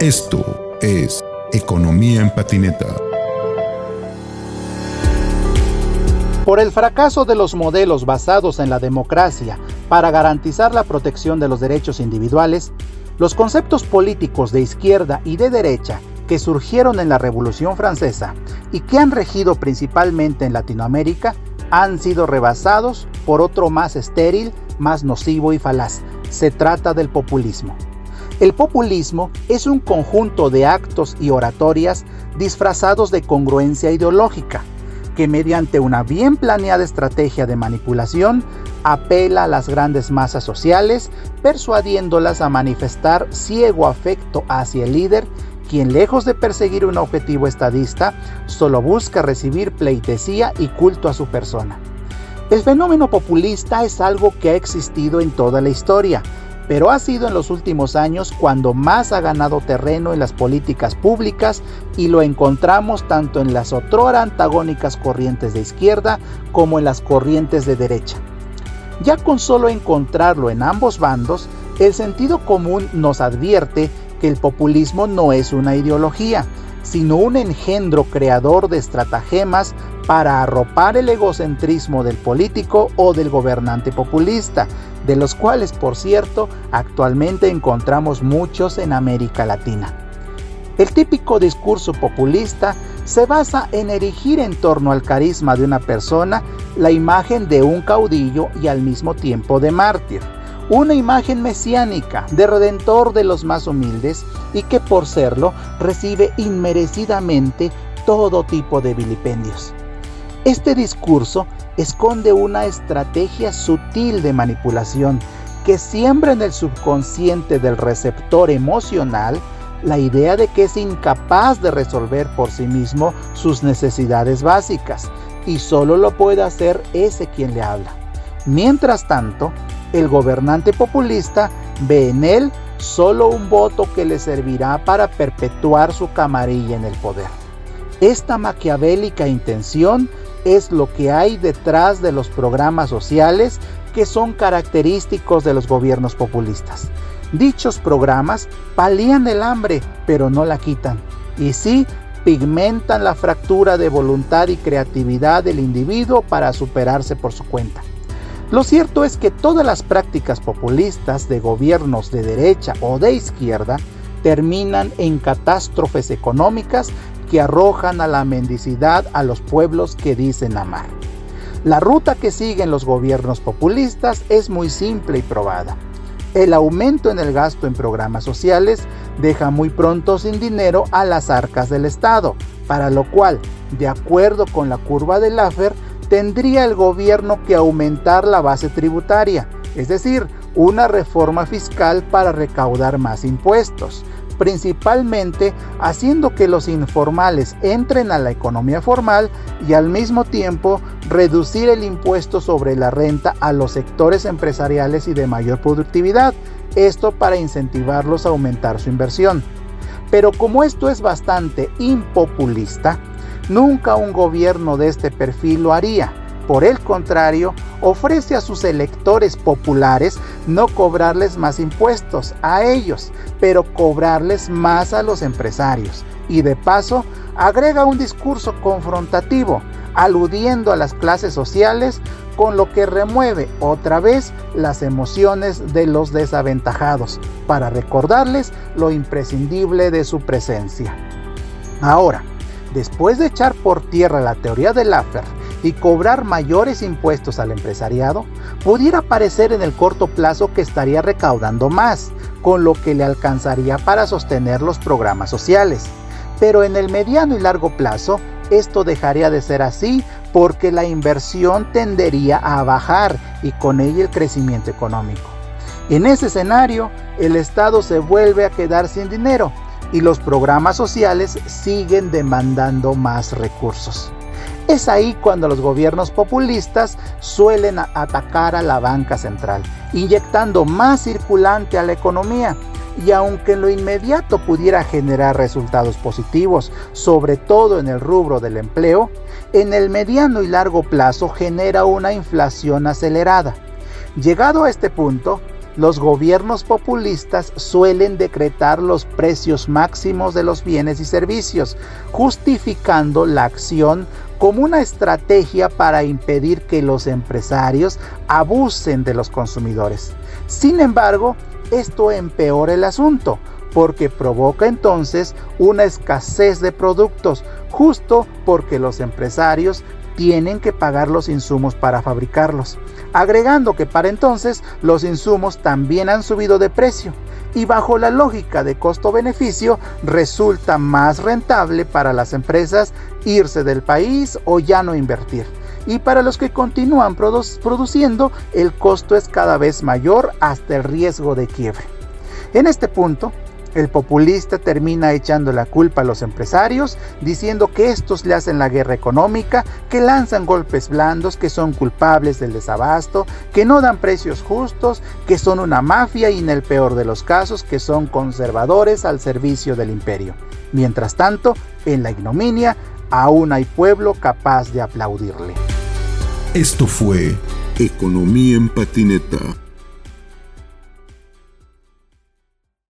Esto es Economía en Patineta. Por el fracaso de los modelos basados en la democracia para garantizar la protección de los derechos individuales, los conceptos políticos de izquierda y de derecha que surgieron en la Revolución Francesa y que han regido principalmente en Latinoamérica han sido rebasados por otro más estéril, más nocivo y falaz. Se trata del populismo. El populismo es un conjunto de actos y oratorias disfrazados de congruencia ideológica, que mediante una bien planeada estrategia de manipulación apela a las grandes masas sociales, persuadiéndolas a manifestar ciego afecto hacia el líder, quien lejos de perseguir un objetivo estadista, solo busca recibir pleitesía y culto a su persona. El fenómeno populista es algo que ha existido en toda la historia, pero ha sido en los últimos años cuando más ha ganado terreno en las políticas públicas y lo encontramos tanto en las otrora antagónicas corrientes de izquierda como en las corrientes de derecha. Ya con solo encontrarlo en ambos bandos, el sentido común nos advierte que el populismo no es una ideología, sino un engendro creador de estratagemas para arropar el egocentrismo del político o del gobernante populista, de los cuales, por cierto, actualmente encontramos muchos en América Latina. El típico discurso populista se basa en erigir en torno al carisma de una persona la imagen de un caudillo y al mismo tiempo de mártir una imagen mesiánica de redentor de los más humildes y que por serlo recibe inmerecidamente todo tipo de vilipendios. Este discurso esconde una estrategia sutil de manipulación que siembra en el subconsciente del receptor emocional la idea de que es incapaz de resolver por sí mismo sus necesidades básicas y solo lo puede hacer ese quien le habla. Mientras tanto, el gobernante populista ve en él solo un voto que le servirá para perpetuar su camarilla en el poder. Esta maquiavélica intención es lo que hay detrás de los programas sociales que son característicos de los gobiernos populistas. Dichos programas palían el hambre, pero no la quitan. Y sí, pigmentan la fractura de voluntad y creatividad del individuo para superarse por su cuenta. Lo cierto es que todas las prácticas populistas de gobiernos de derecha o de izquierda terminan en catástrofes económicas que arrojan a la mendicidad a los pueblos que dicen amar. La ruta que siguen los gobiernos populistas es muy simple y probada. El aumento en el gasto en programas sociales deja muy pronto sin dinero a las arcas del Estado, para lo cual, de acuerdo con la curva de Laffer, tendría el gobierno que aumentar la base tributaria, es decir, una reforma fiscal para recaudar más impuestos, principalmente haciendo que los informales entren a la economía formal y al mismo tiempo reducir el impuesto sobre la renta a los sectores empresariales y de mayor productividad, esto para incentivarlos a aumentar su inversión. Pero como esto es bastante impopulista, Nunca un gobierno de este perfil lo haría. Por el contrario, ofrece a sus electores populares no cobrarles más impuestos a ellos, pero cobrarles más a los empresarios. Y de paso, agrega un discurso confrontativo, aludiendo a las clases sociales, con lo que remueve otra vez las emociones de los desaventajados, para recordarles lo imprescindible de su presencia. Ahora, después de echar por tierra la teoría de Laffer y cobrar mayores impuestos al empresariado, pudiera parecer en el corto plazo que estaría recaudando más, con lo que le alcanzaría para sostener los programas sociales. Pero en el mediano y largo plazo, esto dejaría de ser así porque la inversión tendería a bajar y con ella el crecimiento económico. En ese escenario, el Estado se vuelve a quedar sin dinero y los programas sociales siguen demandando más recursos. Es ahí cuando los gobiernos populistas suelen atacar a la banca central, inyectando más circulante a la economía. Y aunque en lo inmediato pudiera generar resultados positivos, sobre todo en el rubro del empleo, en el mediano y largo plazo genera una inflación acelerada. Llegado a este punto, los gobiernos populistas suelen decretar los precios máximos de los bienes y servicios, justificando la acción como una estrategia para impedir que los empresarios abusen de los consumidores. Sin embargo, esto empeora el asunto, porque provoca entonces una escasez de productos, justo porque los empresarios tienen que pagar los insumos para fabricarlos, agregando que para entonces los insumos también han subido de precio y bajo la lógica de costo-beneficio resulta más rentable para las empresas irse del país o ya no invertir. Y para los que continúan produciendo, el costo es cada vez mayor hasta el riesgo de quiebre. En este punto, el populista termina echando la culpa a los empresarios, diciendo que estos le hacen la guerra económica, que lanzan golpes blandos, que son culpables del desabasto, que no dan precios justos, que son una mafia y en el peor de los casos que son conservadores al servicio del imperio. Mientras tanto, en la ignominia, aún hay pueblo capaz de aplaudirle. Esto fue Economía en Patineta